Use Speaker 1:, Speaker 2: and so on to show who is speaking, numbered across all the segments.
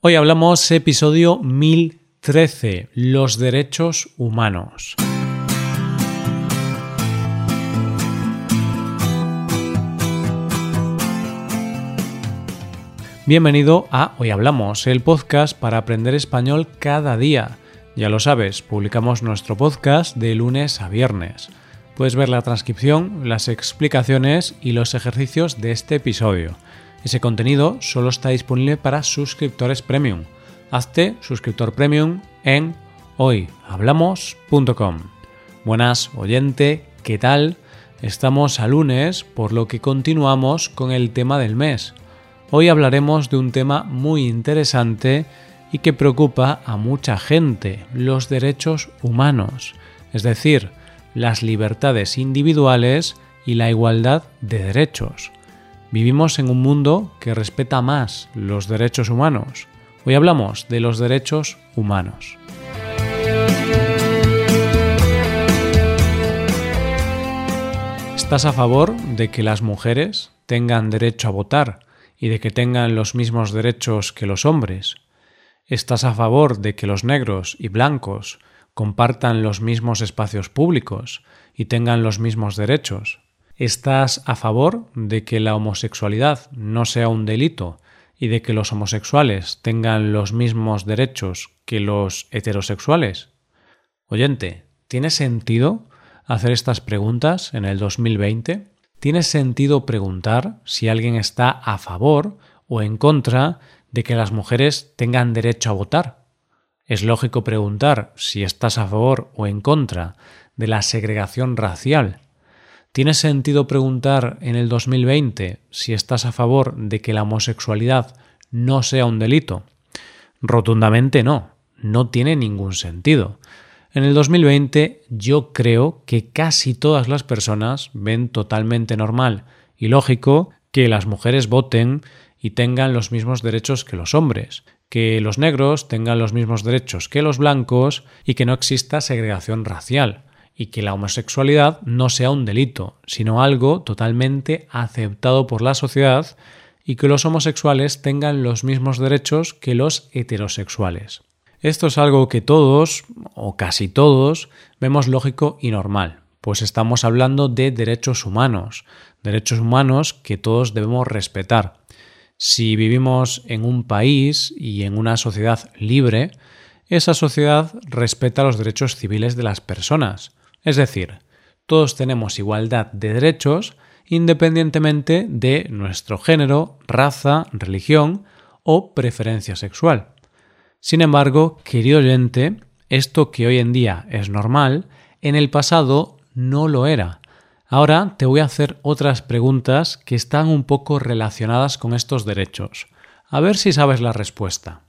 Speaker 1: Hoy hablamos episodio 1013, los derechos humanos. Bienvenido a Hoy Hablamos, el podcast para aprender español cada día. Ya lo sabes, publicamos nuestro podcast de lunes a viernes. Puedes ver la transcripción, las explicaciones y los ejercicios de este episodio. Ese contenido solo está disponible para suscriptores premium. Hazte suscriptor premium en hoyhablamos.com. Buenas, oyente, ¿qué tal? Estamos a lunes, por lo que continuamos con el tema del mes. Hoy hablaremos de un tema muy interesante y que preocupa a mucha gente, los derechos humanos, es decir, las libertades individuales y la igualdad de derechos. Vivimos en un mundo que respeta más los derechos humanos. Hoy hablamos de los derechos humanos. ¿Estás a favor de que las mujeres tengan derecho a votar y de que tengan los mismos derechos que los hombres? ¿Estás a favor de que los negros y blancos compartan los mismos espacios públicos y tengan los mismos derechos? ¿Estás a favor de que la homosexualidad no sea un delito y de que los homosexuales tengan los mismos derechos que los heterosexuales? Oyente, ¿tiene sentido hacer estas preguntas en el 2020? ¿Tiene sentido preguntar si alguien está a favor o en contra de que las mujeres tengan derecho a votar? Es lógico preguntar si estás a favor o en contra de la segregación racial ¿Tiene sentido preguntar en el 2020 si estás a favor de que la homosexualidad no sea un delito? Rotundamente no, no tiene ningún sentido. En el 2020 yo creo que casi todas las personas ven totalmente normal y lógico que las mujeres voten y tengan los mismos derechos que los hombres, que los negros tengan los mismos derechos que los blancos y que no exista segregación racial y que la homosexualidad no sea un delito, sino algo totalmente aceptado por la sociedad y que los homosexuales tengan los mismos derechos que los heterosexuales. Esto es algo que todos, o casi todos, vemos lógico y normal, pues estamos hablando de derechos humanos, derechos humanos que todos debemos respetar. Si vivimos en un país y en una sociedad libre, esa sociedad respeta los derechos civiles de las personas, es decir, todos tenemos igualdad de derechos independientemente de nuestro género, raza, religión o preferencia sexual. Sin embargo, querido oyente, esto que hoy en día es normal, en el pasado no lo era. Ahora te voy a hacer otras preguntas que están un poco relacionadas con estos derechos. A ver si sabes la respuesta.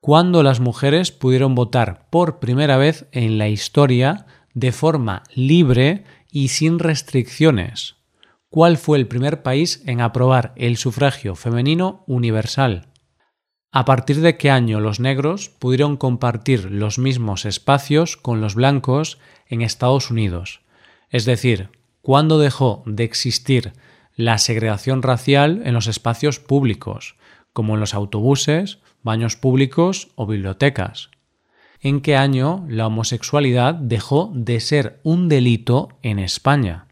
Speaker 1: ¿Cuándo las mujeres pudieron votar por primera vez en la historia de forma libre y sin restricciones. ¿Cuál fue el primer país en aprobar el sufragio femenino universal? ¿A partir de qué año los negros pudieron compartir los mismos espacios con los blancos en Estados Unidos? Es decir, ¿cuándo dejó de existir la segregación racial en los espacios públicos, como en los autobuses, baños públicos o bibliotecas? En qué año la homosexualidad dejó de ser un delito en España.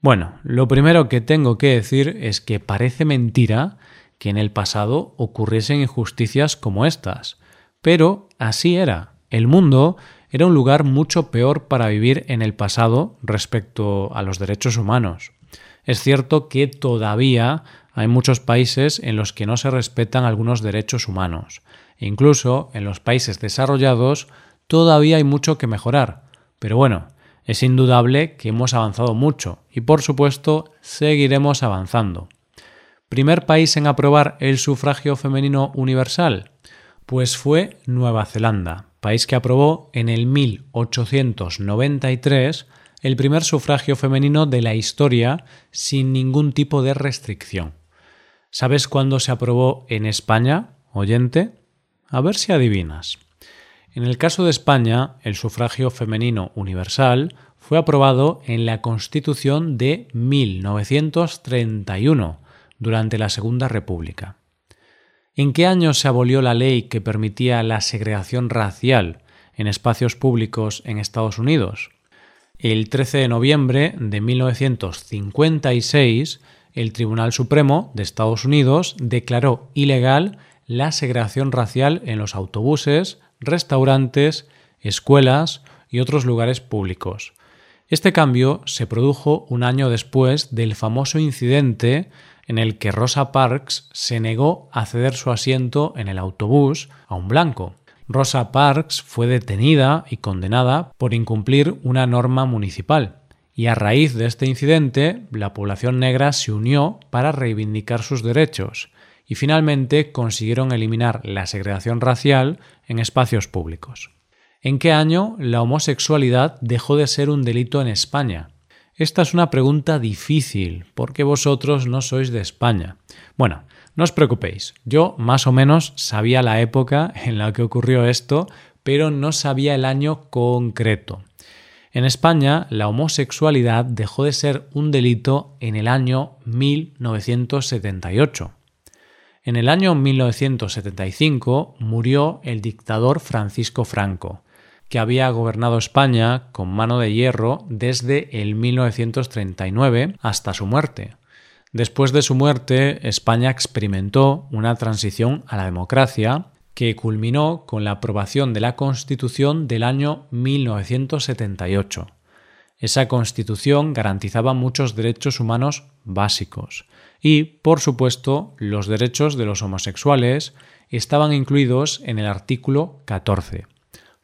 Speaker 1: Bueno, lo primero que tengo que decir es que parece mentira que en el pasado ocurriesen injusticias como estas, pero así era. El mundo era un lugar mucho peor para vivir en el pasado respecto a los derechos humanos. Es cierto que todavía hay muchos países en los que no se respetan algunos derechos humanos, Incluso en los países desarrollados todavía hay mucho que mejorar. Pero bueno, es indudable que hemos avanzado mucho y por supuesto seguiremos avanzando. ¿Primer país en aprobar el sufragio femenino universal? Pues fue Nueva Zelanda, país que aprobó en el 1893 el primer sufragio femenino de la historia sin ningún tipo de restricción. ¿Sabes cuándo se aprobó en España, oyente? A ver si adivinas. En el caso de España, el sufragio femenino universal fue aprobado en la Constitución de 1931, durante la Segunda República. ¿En qué año se abolió la ley que permitía la segregación racial en espacios públicos en Estados Unidos? El 13 de noviembre de 1956, el Tribunal Supremo de Estados Unidos declaró ilegal la segregación racial en los autobuses, restaurantes, escuelas y otros lugares públicos. Este cambio se produjo un año después del famoso incidente en el que Rosa Parks se negó a ceder su asiento en el autobús a un blanco. Rosa Parks fue detenida y condenada por incumplir una norma municipal, y a raíz de este incidente la población negra se unió para reivindicar sus derechos, y finalmente consiguieron eliminar la segregación racial en espacios públicos. ¿En qué año la homosexualidad dejó de ser un delito en España? Esta es una pregunta difícil, porque vosotros no sois de España. Bueno, no os preocupéis, yo más o menos sabía la época en la que ocurrió esto, pero no sabía el año concreto. En España, la homosexualidad dejó de ser un delito en el año 1978. En el año 1975 murió el dictador Francisco Franco, que había gobernado España con mano de hierro desde el 1939 hasta su muerte. Después de su muerte, España experimentó una transición a la democracia que culminó con la aprobación de la Constitución del año 1978. Esa Constitución garantizaba muchos derechos humanos básicos y, por supuesto, los derechos de los homosexuales estaban incluidos en el artículo 14.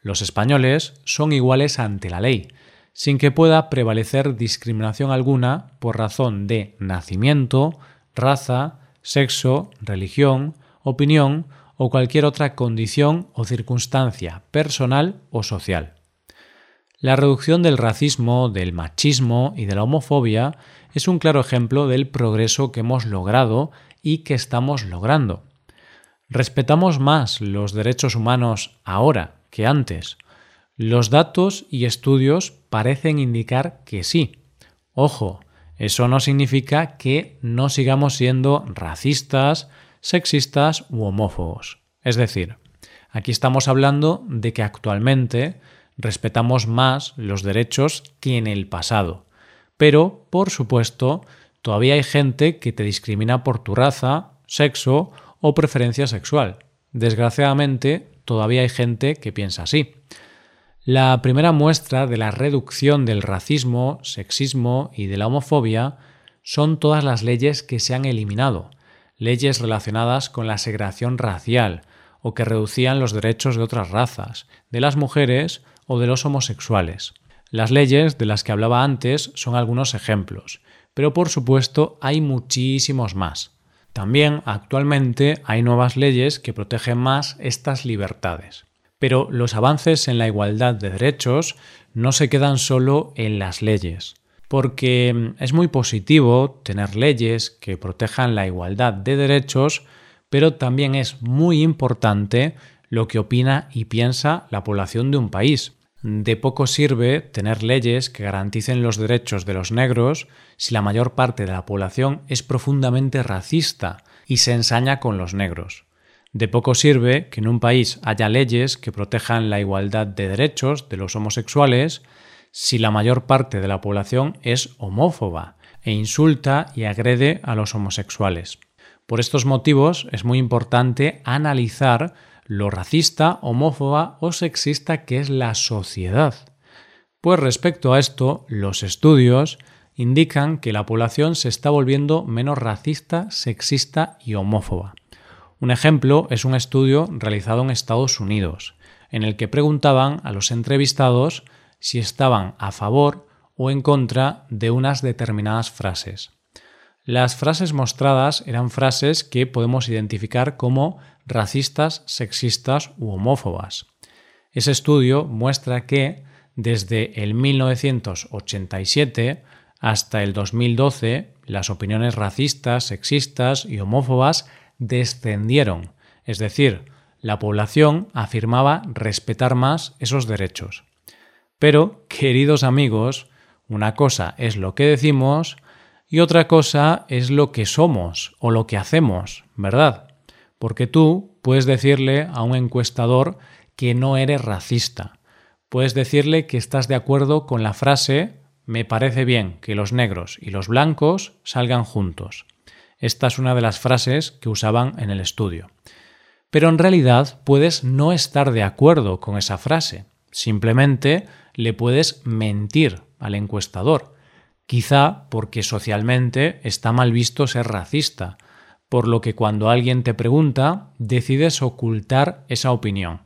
Speaker 1: Los españoles son iguales ante la ley, sin que pueda prevalecer discriminación alguna por razón de nacimiento, raza, sexo, religión, opinión o cualquier otra condición o circunstancia personal o social. La reducción del racismo, del machismo y de la homofobia es un claro ejemplo del progreso que hemos logrado y que estamos logrando. Respetamos más los derechos humanos ahora que antes. Los datos y estudios parecen indicar que sí. Ojo, eso no significa que no sigamos siendo racistas, sexistas u homófobos. Es decir, aquí estamos hablando de que actualmente respetamos más los derechos que en el pasado. Pero, por supuesto, todavía hay gente que te discrimina por tu raza, sexo o preferencia sexual. Desgraciadamente, todavía hay gente que piensa así. La primera muestra de la reducción del racismo, sexismo y de la homofobia son todas las leyes que se han eliminado, leyes relacionadas con la segregación racial o que reducían los derechos de otras razas, de las mujeres o de los homosexuales. Las leyes de las que hablaba antes son algunos ejemplos, pero por supuesto hay muchísimos más. También actualmente hay nuevas leyes que protegen más estas libertades. Pero los avances en la igualdad de derechos no se quedan solo en las leyes, porque es muy positivo tener leyes que protejan la igualdad de derechos, pero también es muy importante lo que opina y piensa la población de un país. De poco sirve tener leyes que garanticen los derechos de los negros si la mayor parte de la población es profundamente racista y se ensaña con los negros. De poco sirve que en un país haya leyes que protejan la igualdad de derechos de los homosexuales si la mayor parte de la población es homófoba e insulta y agrede a los homosexuales. Por estos motivos es muy importante analizar lo racista, homófoba o sexista que es la sociedad. Pues respecto a esto, los estudios indican que la población se está volviendo menos racista, sexista y homófoba. Un ejemplo es un estudio realizado en Estados Unidos, en el que preguntaban a los entrevistados si estaban a favor o en contra de unas determinadas frases. Las frases mostradas eran frases que podemos identificar como racistas, sexistas u homófobas. Ese estudio muestra que desde el 1987 hasta el 2012 las opiniones racistas, sexistas y homófobas descendieron, es decir, la población afirmaba respetar más esos derechos. Pero, queridos amigos, una cosa es lo que decimos y otra cosa es lo que somos o lo que hacemos, ¿verdad? porque tú puedes decirle a un encuestador que no eres racista. Puedes decirle que estás de acuerdo con la frase me parece bien que los negros y los blancos salgan juntos. Esta es una de las frases que usaban en el estudio. Pero en realidad puedes no estar de acuerdo con esa frase. Simplemente le puedes mentir al encuestador. Quizá porque socialmente está mal visto ser racista, por lo que cuando alguien te pregunta decides ocultar esa opinión.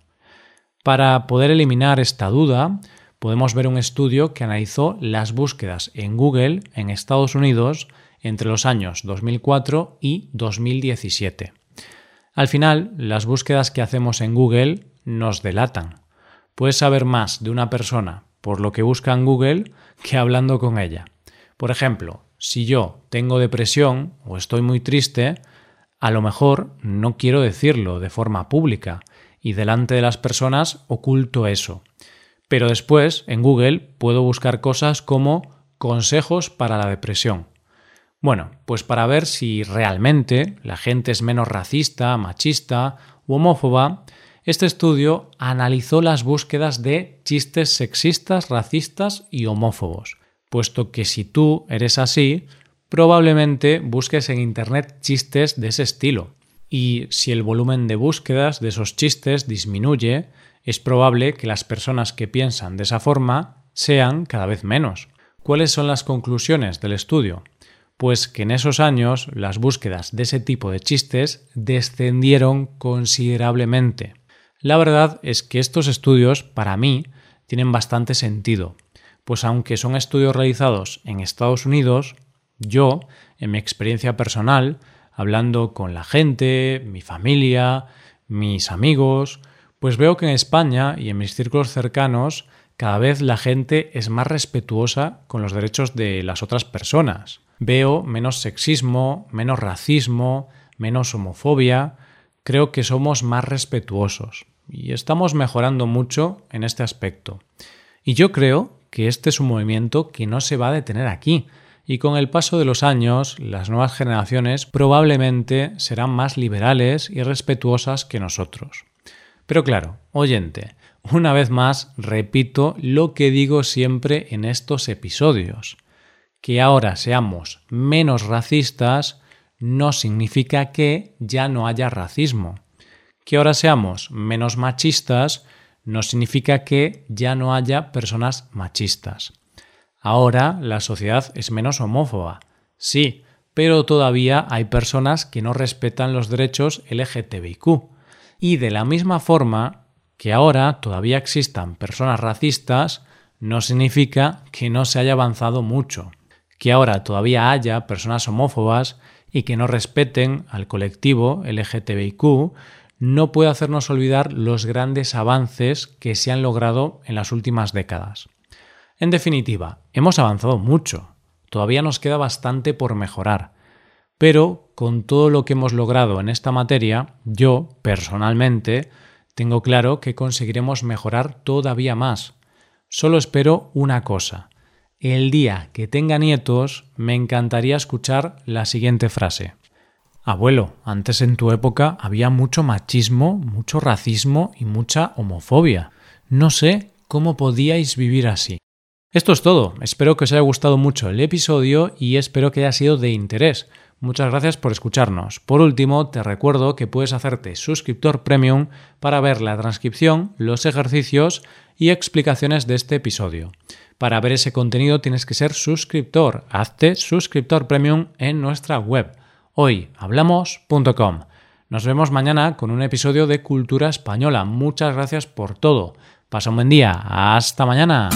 Speaker 1: Para poder eliminar esta duda, podemos ver un estudio que analizó las búsquedas en Google en Estados Unidos entre los años 2004 y 2017. Al final, las búsquedas que hacemos en Google nos delatan. Puedes saber más de una persona por lo que busca en Google que hablando con ella. Por ejemplo, si yo tengo depresión o estoy muy triste, a lo mejor no quiero decirlo de forma pública y delante de las personas oculto eso. Pero después, en Google, puedo buscar cosas como consejos para la depresión. Bueno, pues para ver si realmente la gente es menos racista, machista u homófoba, este estudio analizó las búsquedas de chistes sexistas, racistas y homófobos, puesto que si tú eres así, probablemente busques en Internet chistes de ese estilo. Y si el volumen de búsquedas de esos chistes disminuye, es probable que las personas que piensan de esa forma sean cada vez menos. ¿Cuáles son las conclusiones del estudio? Pues que en esos años las búsquedas de ese tipo de chistes descendieron considerablemente. La verdad es que estos estudios, para mí, tienen bastante sentido, pues aunque son estudios realizados en Estados Unidos, yo, en mi experiencia personal, hablando con la gente, mi familia, mis amigos, pues veo que en España y en mis círculos cercanos cada vez la gente es más respetuosa con los derechos de las otras personas. Veo menos sexismo, menos racismo, menos homofobia. Creo que somos más respetuosos y estamos mejorando mucho en este aspecto. Y yo creo que este es un movimiento que no se va a detener aquí, y con el paso de los años las nuevas generaciones probablemente serán más liberales y respetuosas que nosotros. Pero claro, oyente, una vez más repito lo que digo siempre en estos episodios. Que ahora seamos menos racistas no significa que ya no haya racismo. Que ahora seamos menos machistas no significa que ya no haya personas machistas. Ahora la sociedad es menos homófoba, sí, pero todavía hay personas que no respetan los derechos LGTBIQ y de la misma forma que ahora todavía existan personas racistas, no significa que no se haya avanzado mucho. Que ahora todavía haya personas homófobas y que no respeten al colectivo LGTBIQ no puede hacernos olvidar los grandes avances que se han logrado en las últimas décadas. En definitiva, hemos avanzado mucho. Todavía nos queda bastante por mejorar, pero con todo lo que hemos logrado en esta materia, yo, personalmente, tengo claro que conseguiremos mejorar todavía más. Solo espero una cosa. El día que tenga nietos, me encantaría escuchar la siguiente frase. Abuelo, antes en tu época había mucho machismo, mucho racismo y mucha homofobia. No sé cómo podíais vivir así. Esto es todo. Espero que os haya gustado mucho el episodio y espero que haya sido de interés. Muchas gracias por escucharnos. Por último, te recuerdo que puedes hacerte suscriptor premium para ver la transcripción, los ejercicios y explicaciones de este episodio. Para ver ese contenido tienes que ser suscriptor. Hazte suscriptor premium en nuestra web hoyhablamos.com. Nos vemos mañana con un episodio de Cultura Española. Muchas gracias por todo. Pasa un buen día. Hasta mañana.